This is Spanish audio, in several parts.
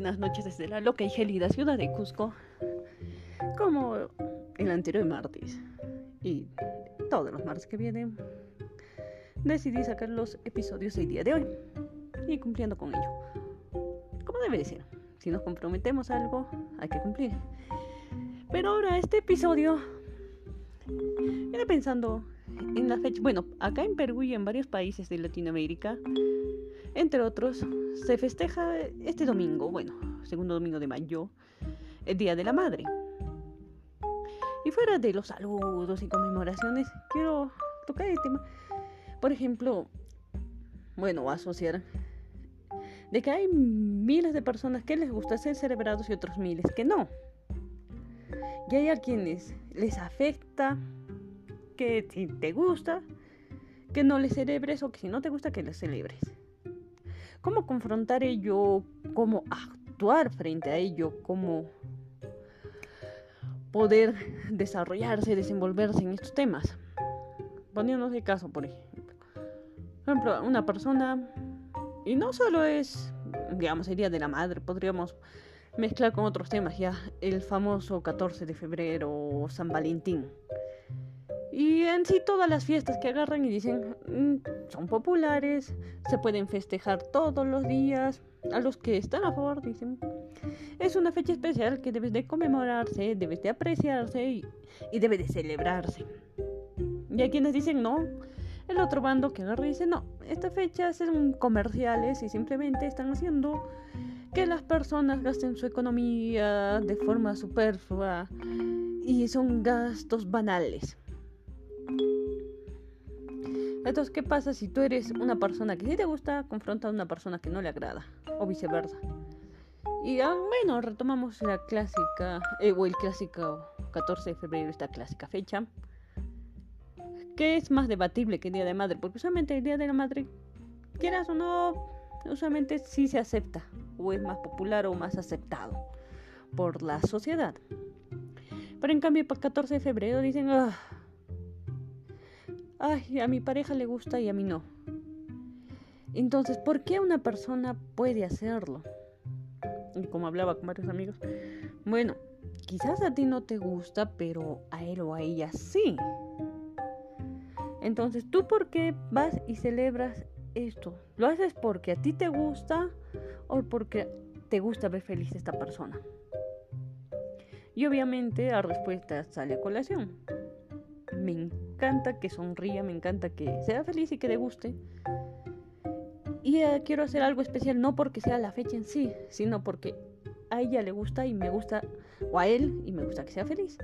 buenas noches desde la loca y gélida ciudad de Cusco, como el anterior martes y todos los martes que vienen, decidí sacar los episodios el día de hoy y cumpliendo con ello. Como debe ser, si nos comprometemos a algo, hay que cumplir. Pero ahora este episodio, viene pensando en la fecha, bueno, acá en Perú y en varios países de Latinoamérica, entre otros, se festeja este domingo, bueno, segundo domingo de mayo, el Día de la Madre. Y fuera de los saludos y conmemoraciones, quiero tocar el tema, por ejemplo, bueno, asociar de que hay miles de personas que les gusta ser celebrados y otros miles que no. Y hay a quienes les afecta que si te gusta, que no les celebres o que si no te gusta, que les celebres cómo confrontar ello, cómo actuar frente a ello, cómo poder desarrollarse, desenvolverse en estos temas. Poniéndonos de caso, por ejemplo. Una persona, y no solo es, digamos, Día de la Madre, podríamos mezclar con otros temas ya, el famoso 14 de febrero o San Valentín. Y en sí todas las fiestas que agarran y dicen mm, son populares, se pueden festejar todos los días. A los que están a favor dicen es una fecha especial que debe de conmemorarse, debe de apreciarse y, y debe de celebrarse. Y hay quienes dicen no, el otro bando que agarra dice no, estas fechas son comerciales y simplemente están haciendo que las personas gasten su economía de forma superflua y son gastos banales. Entonces, ¿qué pasa si tú eres una persona que sí te gusta, confronta a una persona que no le agrada? O viceversa. Y ah, bueno, retomamos la clásica, eh, o el clásico 14 de febrero, esta clásica fecha. Que es más debatible que el Día de Madre, porque usualmente el Día de la Madre, quieras o no, usualmente sí se acepta, o es más popular o más aceptado por la sociedad. Pero en cambio, para el 14 de febrero dicen, ah, ay, a mi pareja le gusta y a mí no. Entonces, ¿por qué una persona puede hacerlo? Y como hablaba con varios amigos, bueno, quizás a ti no te gusta, pero a él o a ella sí. Entonces, ¿tú por qué vas y celebras esto? ¿Lo haces porque a ti te gusta o porque te gusta ver feliz a esta persona? Y obviamente la respuesta sale a colación. Me encanta que sonría, me encanta que sea feliz y que le guste. Y eh, quiero hacer algo especial, no porque sea la fecha en sí, sino porque a ella le gusta y me gusta, o a él y me gusta que sea feliz.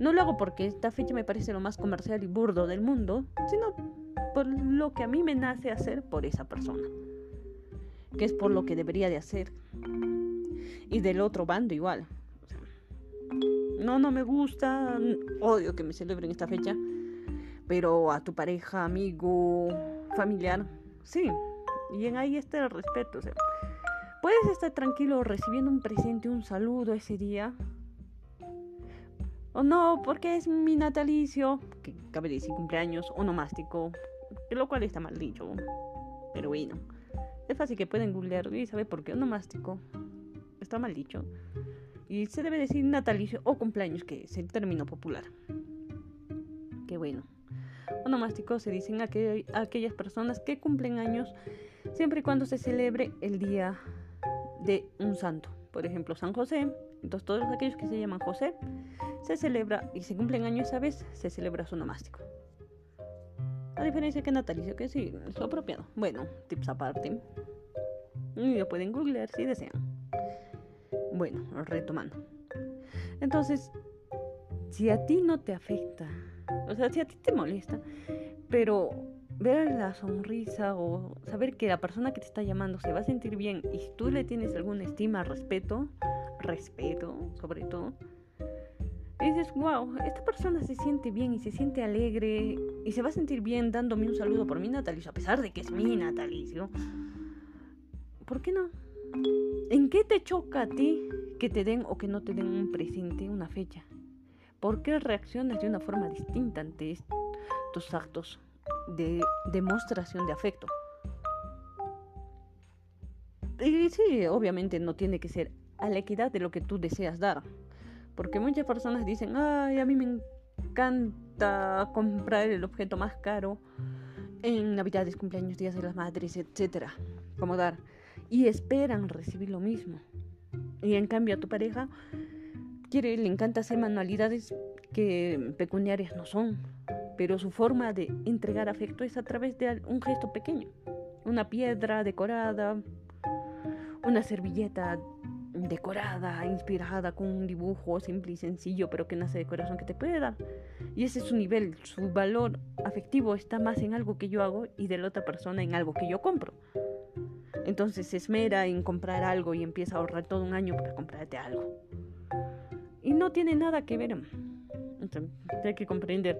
No lo hago porque esta fecha me parece lo más comercial y burdo del mundo, sino por lo que a mí me nace hacer por esa persona. Que es por lo que debería de hacer. Y del otro bando igual. no, no me gusta, odio que me celebren esta fecha pero a tu pareja, amigo, familiar, sí. Y en ahí está el respeto. Puedes estar tranquilo recibiendo un presente, un saludo ese día. O no, porque es mi natalicio, que cabe decir cumpleaños, onomástico, lo cual está mal dicho. Pero bueno, es fácil que pueden googlear y saber por qué onomástico está mal dicho. Y se debe decir natalicio o cumpleaños, que es el término popular. Qué bueno onomásticos se dicen a, aquellas personas que cumplen años siempre y cuando se celebre el día de un santo. Por ejemplo, San José. Entonces todos aquellos que se llaman José se celebra y se cumplen años esa vez, se celebra su onomástico. A diferencia que natalicio, que sí, es apropiado. Bueno, tips aparte. Y lo pueden googlear si desean. Bueno, retomando. Entonces, si a ti no te afecta o sea, si a ti te molesta, pero ver la sonrisa o saber que la persona que te está llamando se va a sentir bien y tú le tienes alguna estima, respeto, respeto sobre todo, dices, wow, esta persona se siente bien y se siente alegre y se va a sentir bien dándome un saludo por mi natalicio, a pesar de que es mi natalicio. ¿Por qué no? ¿En qué te choca a ti que te den o que no te den un presente, una fecha? ¿Por qué reaccionas de una forma distinta ante estos actos de demostración de afecto? Y sí, obviamente no tiene que ser a la equidad de lo que tú deseas dar. Porque muchas personas dicen, ay, a mí me encanta comprar el objeto más caro en Navidades, cumpleaños, días de las madres, etcétera, como dar. Y esperan recibir lo mismo. Y en cambio a tu pareja quiere, le encanta hacer manualidades que pecuniarias no son, pero su forma de entregar afecto es a través de un gesto pequeño, una piedra decorada, una servilleta decorada, inspirada con un dibujo simple y sencillo, pero que nace de corazón que te puede dar. Y ese es su nivel, su valor afectivo está más en algo que yo hago y de la otra persona en algo que yo compro. Entonces se esmera en comprar algo y empieza a ahorrar todo un año para comprarte algo. Y no tiene nada que ver. Entonces, hay que comprender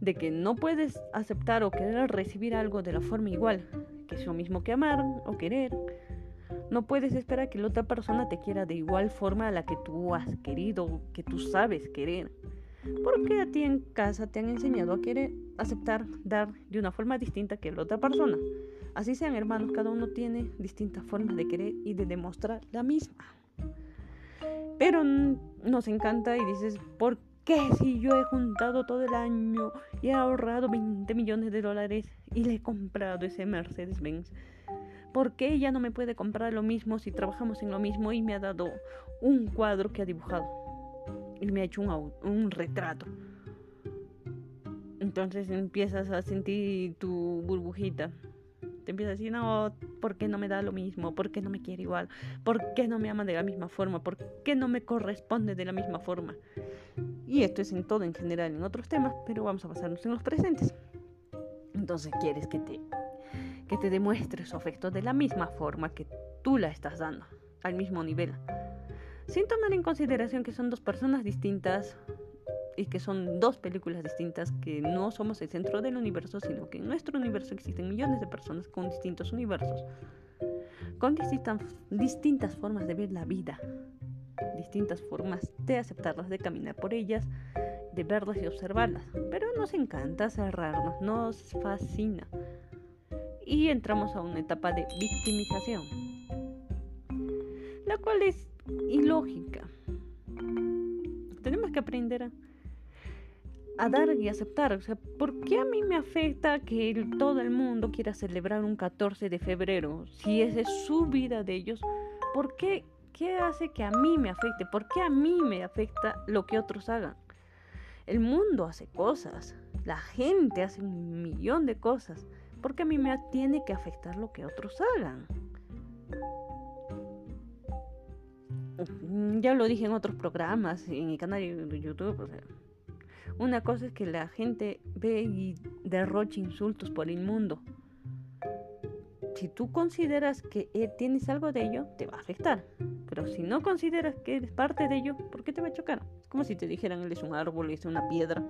de que no puedes aceptar o querer recibir algo de la forma igual, que es lo mismo que amar o querer no puedes esperar que la otra persona te quiera de igual forma a la que tú has querido, que tú sabes querer. Porque a ti en casa te han enseñado a querer aceptar, dar de una forma distinta que la otra persona. Así sean hermanos, cada uno tiene distintas formas de querer y de demostrar la misma. Pero nos encanta y dices, ¿por qué si yo he juntado todo el año y he ahorrado 20 millones de dólares y le he comprado ese Mercedes-Benz? ¿Por qué ella no me puede comprar lo mismo si trabajamos en lo mismo y me ha dado un cuadro que ha dibujado? Y me ha hecho un, un retrato. Entonces empiezas a sentir tu burbujita. Te empiezas a decir, no, ¿por qué no me da lo mismo? ¿Por qué no me quiere igual? ¿Por qué no me ama de la misma forma? ¿Por qué no me corresponde de la misma forma? Y esto es en todo en general, en otros temas, pero vamos a basarnos en los presentes. Entonces quieres que te que te demuestre su afecto de la misma forma que tú la estás dando, al mismo nivel. Sin tomar en consideración que son dos personas distintas y que son dos películas distintas, que no somos el centro del universo, sino que en nuestro universo existen millones de personas con distintos universos, con distintas, distintas formas de ver la vida, distintas formas de aceptarlas, de caminar por ellas, de verlas y observarlas. Pero nos encanta cerrarnos, nos fascina y entramos a una etapa de victimización, la cual es ilógica. Tenemos que aprender a, dar y aceptar. O sea, ¿por qué a mí me afecta que todo el mundo quiera celebrar un 14 de febrero? Si esa es su vida de ellos, ¿por qué? ¿Qué hace que a mí me afecte? ¿Por qué a mí me afecta lo que otros hagan? El mundo hace cosas, la gente hace un millón de cosas porque a mí me tiene que afectar lo que otros hagan. Mm, ya lo dije en otros programas, en mi canal de YouTube. Una cosa es que la gente ve y derrocha insultos por el mundo. Si tú consideras que eh, tienes algo de ello, te va a afectar. Pero si no consideras que eres parte de ello, ¿por qué te va a chocar? Es como si te dijeran, él es un árbol, es una piedra.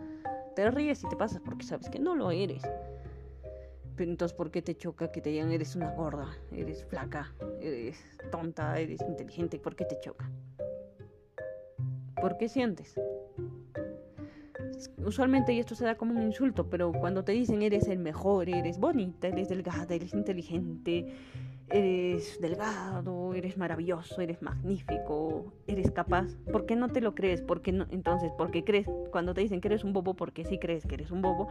Te ríes y te pasas porque sabes que no lo eres. Pero entonces, ¿por qué te choca que te digan eres una gorda, eres flaca, eres tonta, eres inteligente? ¿Por qué te choca? ¿Por qué sientes? Usualmente esto se da como un insulto, pero cuando te dicen eres el mejor, eres bonita, eres delgada, eres inteligente, eres delgado, eres maravilloso, eres magnífico, eres capaz. ¿Por qué no te lo crees? ¿Por qué no? Entonces, ¿por qué crees? Cuando te dicen que eres un bobo, porque sí crees que eres un bobo.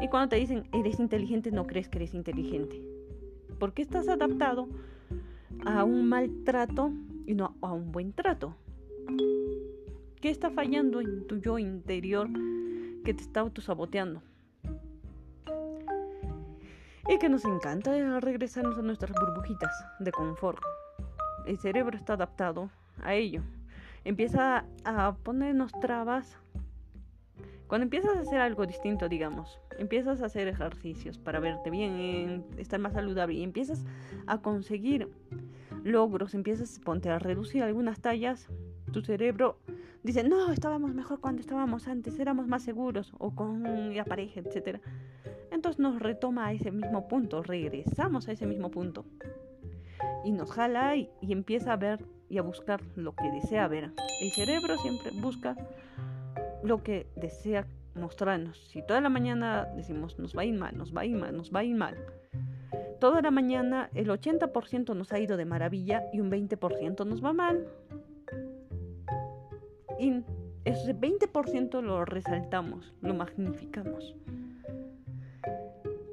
Y cuando te dicen eres inteligente, no crees que eres inteligente. ¿Por qué estás adaptado a un maltrato y no a un buen trato? ¿Qué está fallando en tu yo interior que te está autosaboteando? y que nos encanta regresarnos a nuestras burbujitas de confort. El cerebro está adaptado a ello. Empieza a ponernos trabas. Cuando empiezas a hacer algo distinto, digamos, empiezas a hacer ejercicios para verte bien, estar más saludable y empiezas a conseguir logros, empiezas ponte, a reducir algunas tallas, tu cerebro dice, no, estábamos mejor cuando estábamos antes, éramos más seguros, o con la pareja, etcétera entonces nos retoma a ese mismo punto, regresamos a ese mismo punto. Y nos jala y, empieza a ver y a buscar lo que desea ver. El cerebro siempre busca lo que desea mostrarnos. Si toda la mañana decimos nos va a ir mal, nos va a ir mal, nos va a ir mal, toda la mañana el 80% nos ha ido de maravilla y un 20% nos va mal. Ese 20% lo resaltamos, lo magnificamos.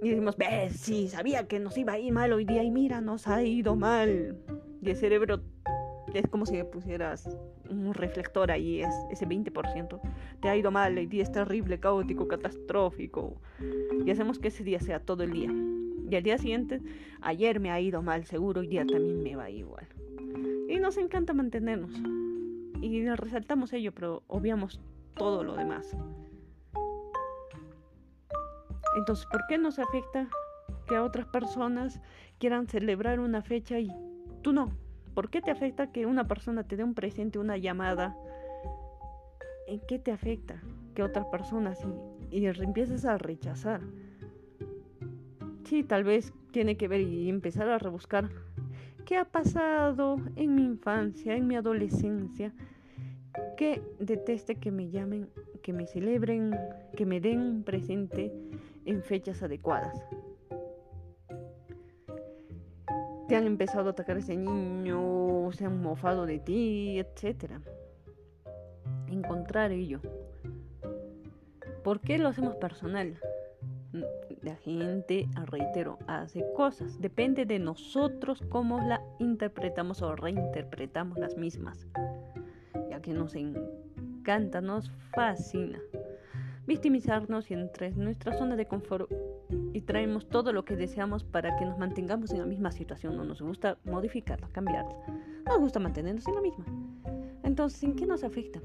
Y decimos, ves, sí, sabía que nos iba a ir mal hoy día y mira, nos ha ido mal. Y el cerebro es como si le pusieras un reflector ahí, es ese 20%. Te ha ido mal, el día es terrible, caótico, catastrófico. Y hacemos que ese día sea todo el día. Y al día siguiente, ayer me ha ido mal, seguro hoy día también me va igual. Y nos encanta mantenernos. Y resaltamos ello, pero obviamos todo lo demás. Entonces, ¿por qué nos afecta que a otras personas quieran celebrar una fecha y tú no? ¿Por qué te afecta que una persona te dé un presente, una llamada? ¿En qué te afecta que otras personas y, y empiezas a rechazar? Sí, tal vez tiene que ver y empezar a rebuscar qué ha pasado en mi infancia, en mi adolescencia, que deteste que me llamen, que me celebren, que me den un presente en fechas adecuadas. te han empezado a atacar a ese niño, se han mofado de ti, etc. Encontrar ello. ¿Por qué lo hacemos personal? La gente, reitero, hace cosas. Depende de nosotros cómo la interpretamos o reinterpretamos las mismas. Ya que nos encanta, nos fascina victimizarnos y entre nuestra zona de confort y traemos todo lo que deseamos para que nos mantengamos en la misma situación. No nos gusta modificarla, cambiarla. Nos gusta mantenernos en la misma. Entonces, ¿en qué nos afecta?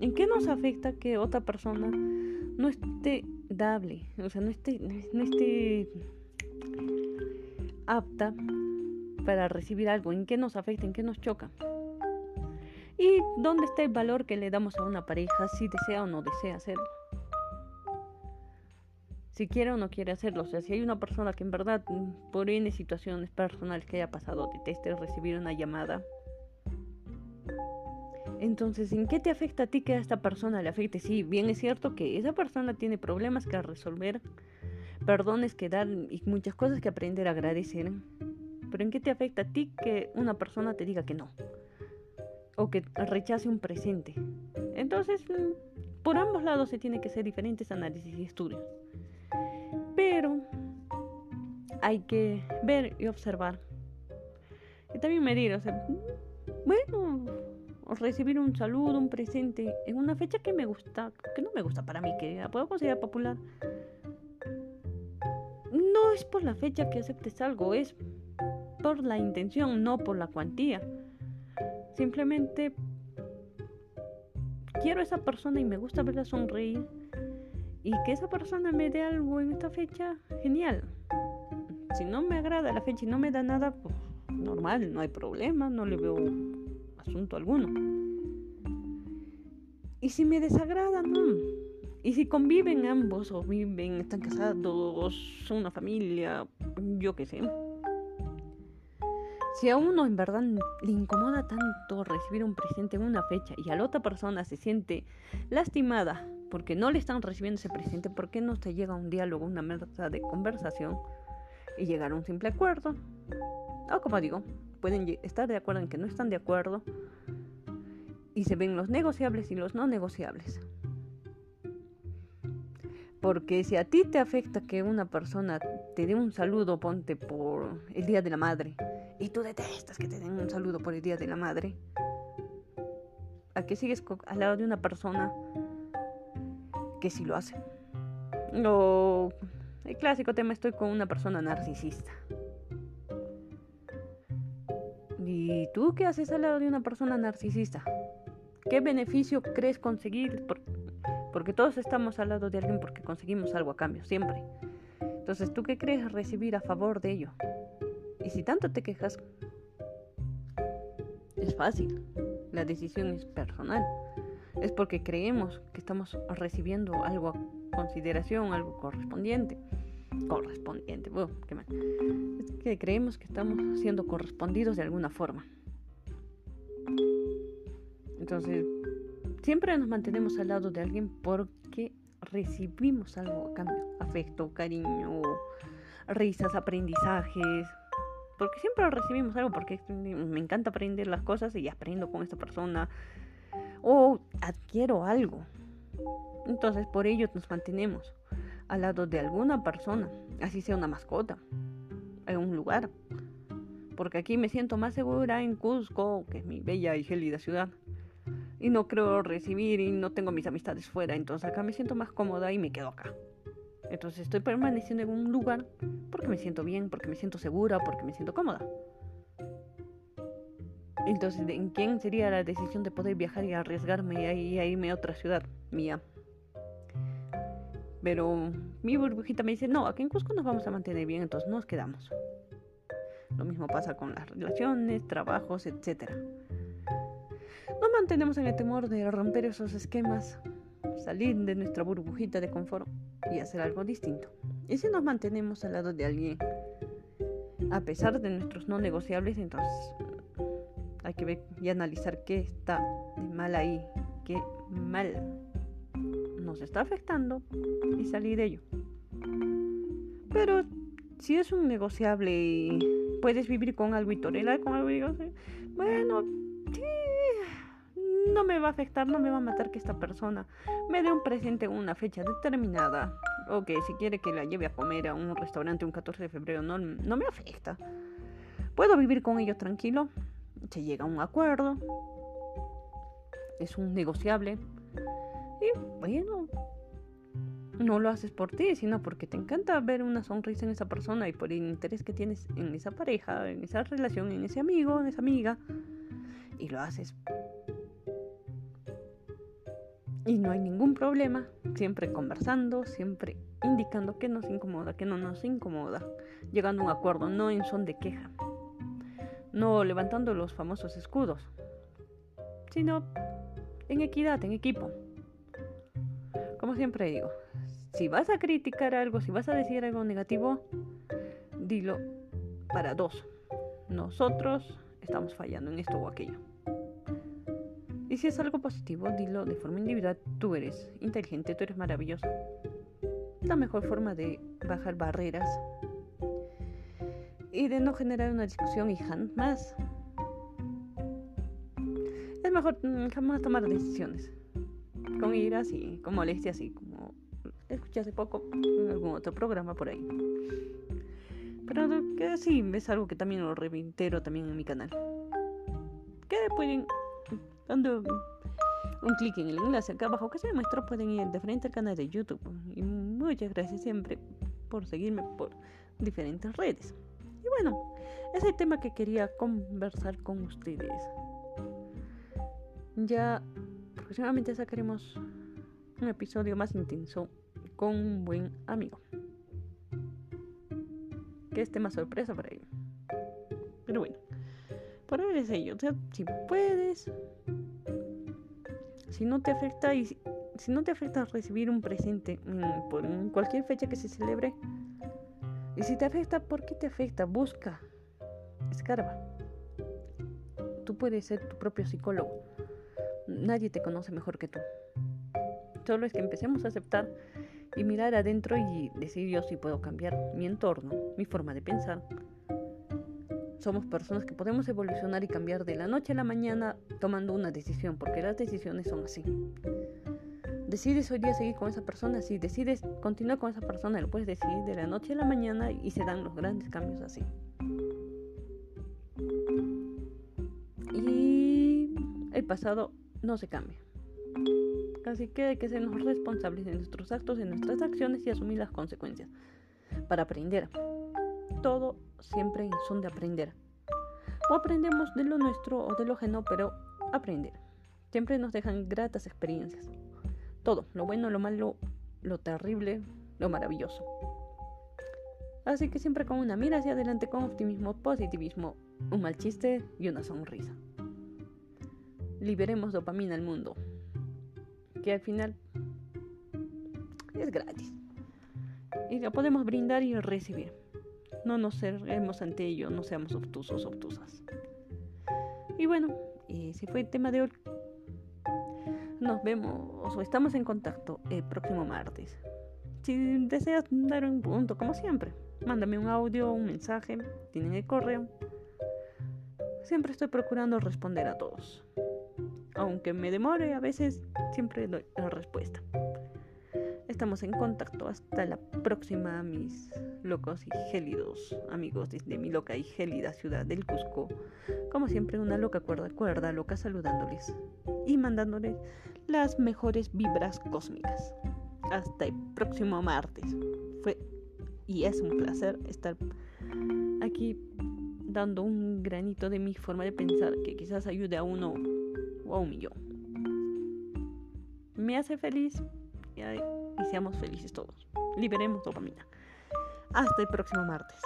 ¿En qué nos afecta que otra persona no esté dable? O sea, no esté, no esté apta para recibir algo. ¿En qué nos afecta? ¿En qué nos choca? ¿Y dónde está el valor que le damos a una pareja si desea o no desea hacerlo? si quiere o no quiere hacerlo. O sea, si hay una persona que en verdad, mm, por N situaciones personales que haya pasado, deteste recibir una llamada, entonces, ¿en qué te afecta a ti que a esta persona le afecte? Sí, bien es cierto que esa persona tiene problemas que resolver, perdones que dar y muchas cosas que aprender a agradecer. Pero ¿en qué te afecta a ti que una persona te diga que no? O que rechace un presente. Entonces, mm, por ambos lados se tiene que hacer diferentes análisis y estudios. Pero hay que ver y observar. Y también medir, o sea, bueno, recibir un saludo, un presente en una fecha que me gusta, que no me gusta para mí, que puedo considerar popular. No es por la fecha que aceptes algo, es por la intención, no por la cuantía. Simplemente quiero a esa persona y me gusta verla sonreír y que esa persona me dé algo en esta fecha, genial. Si no me agrada la fecha y no me da nada, pues normal, no hay problema, no le veo asunto alguno. Y si me desagrada, no. Y si conviven ambos o viven, están casados, son una familia, yo qué sé. Si a uno en verdad le incomoda tanto recibir un presente en una fecha y a la otra persona se siente lastimada porque no le están recibiendo ese presente, ¿por qué no se llega a un diálogo, una mesa de conversación y llegar a un simple acuerdo? O como digo, pueden estar de acuerdo en que no están de acuerdo y se ven los negociables y los no negociables. Porque si a ti te afecta que una persona te dé un saludo, ponte por el Día de la Madre, y tú detestas que te den un saludo por el Día de la Madre, ¿a qué sigues al lado de una persona que sí lo hace. O el clásico tema, estoy con una persona narcisista. ¿Y tú qué haces al lado de una persona narcisista? ¿Qué beneficio crees conseguir? Porque todos estamos al lado de alguien porque conseguimos algo a cambio, siempre. Entonces, ¿tú qué crees recibir a favor de ello? Y si tanto te quejas, es fácil. La decisión es personal es porque creemos que estamos recibiendo algo a consideración, algo correspondiente. Correspondiente. Es que creemos que estamos siendo correspondidos de alguna forma. Entonces, siempre nos mantenemos al lado de alguien porque recibimos algo a cambio, afecto, cariño, risas, aprendizajes, porque siempre recibimos algo, porque me encanta aprender las cosas y aprendo con esta persona, o adquiero algo. Entonces por ello nos mantenemos al lado de alguna persona, así sea una mascota, en un lugar. Porque aquí me siento más segura en Cusco, que es mi bella y gélida ciudad. Y no creo recibir y no tengo mis amistades fuera, entonces acá me siento más cómoda y me quedo acá. Entonces estoy permaneciendo en un lugar porque me siento bien, porque me siento segura, porque me siento cómoda. Entonces, ¿en quién sería la decisión de poder viajar y arriesgarme y irme a otra ciudad mía? Pero mi burbujita me dice, no, aquí en Cusco nos vamos a mantener bien, entonces nos quedamos. Lo mismo pasa con las relaciones, trabajos, etc. Nos mantenemos en el temor de romper esos esquemas, salir de nuestra burbujita de confort y hacer algo distinto. Y si nos mantenemos al lado de alguien, a pesar de nuestros no negociables, entonces hay que ver y analizar qué está de mal ahí, qué mal nos está afectando y salir de ello. Pero si es un negociable y puedes vivir con algo y tolerar con algo, bueno, no me va a afectar, no me va a matar que esta persona me dé un presente en una fecha determinada. O que si quiere que la lleve a comer a un restaurante un 14 de febrero, no, no me afecta. Puedo vivir con ello tranquilo. Se llega a un acuerdo. Es un negociable. Y bueno, no lo haces por ti, sino porque te encanta ver una sonrisa en esa persona y por el interés que tienes en esa pareja, en esa relación, en ese amigo, en esa amiga. Y lo haces y no hay ningún problema, siempre conversando, siempre indicando que nos incomoda, que no nos incomoda, llegando a un acuerdo, no en son de queja, no levantando los famosos escudos, sino en equidad, en equipo. Como siempre digo, si vas a criticar algo, si vas a decir algo negativo, dilo para dos. Nosotros estamos fallando en esto o aquello. Y si es algo positivo, dilo de forma individual. Tú eres inteligente, tú eres maravilloso. La mejor forma de bajar barreras y de no generar una discusión y jamás. Es mejor jamás tomar decisiones con iras y con molestias y como escuché hace poco en algún otro programa por ahí. Pero que sí, es algo que también lo reitero también en mi canal. Que pueden dando un clic en el enlace acá abajo que se muestra pueden ir de frente al canal de YouTube. Y muchas gracias siempre por seguirme por diferentes redes. Y bueno, es el tema que quería conversar con ustedes. Ya próximamente sacaremos un episodio más intenso con un buen amigo. Que es tema sorpresa para él. Pero bueno, por ahora es ello. O sea, si puedes, si no te afecta y si, no te afecta recibir un presente por cualquier fecha que se celebre, y si te afecta, ¿por qué te afecta? Busca, escarba. Tú puedes ser tu propio psicólogo. Nadie te conoce mejor que tú. Solo es que empecemos a aceptar y mirar adentro y decir yo si puedo cambiar mi entorno, mi forma de pensar, somos personas que podemos evolucionar y cambiar de la noche a la mañana tomando una decisión, porque las decisiones son así. Decides hoy día seguir con esa persona, si decides continuar con esa persona, lo puedes decidir de la noche a la mañana y se dan los grandes cambios así. Y el pasado no se cambia. Así que hay que sernos responsables de nuestros actos, de nuestras acciones y asumir las consecuencias para aprender todo siempre son de aprender. O aprendemos de lo nuestro o de lo ajeno, pero aprender. Siempre nos dejan gratas experiencias. Todo, lo bueno, lo malo, lo terrible, lo maravilloso. Así que siempre con una mira hacia adelante, con optimismo, positivismo, un mal chiste y una sonrisa. Liberemos dopamina al mundo, que al final es gratis. Y lo podemos brindar y recibir. No nos cerremos ante ello, no seamos obtusos, obtusas. Y bueno, ese fue el tema de hoy. Nos vemos o estamos en contacto el próximo martes. Si deseas dar un punto, como siempre, mándame un audio, un mensaje, tienen el correo. Siempre estoy procurando responder a todos. Aunque me demore, a veces siempre doy la respuesta. Estamos en contacto. Hasta la próxima, mis locos y gélidos amigos desde mi loca y gélida ciudad del Cusco. Como siempre, una loca cuerda, cuerda loca saludándoles y mandándoles las mejores vibras cósmicas. Hasta el próximo martes. Fue y es un placer estar aquí dando un granito de mi forma de pensar que quizás ayude a uno o un millón. Me hace feliz y seamos felices todos. Liberemos dopamina. Hasta el próximo martes.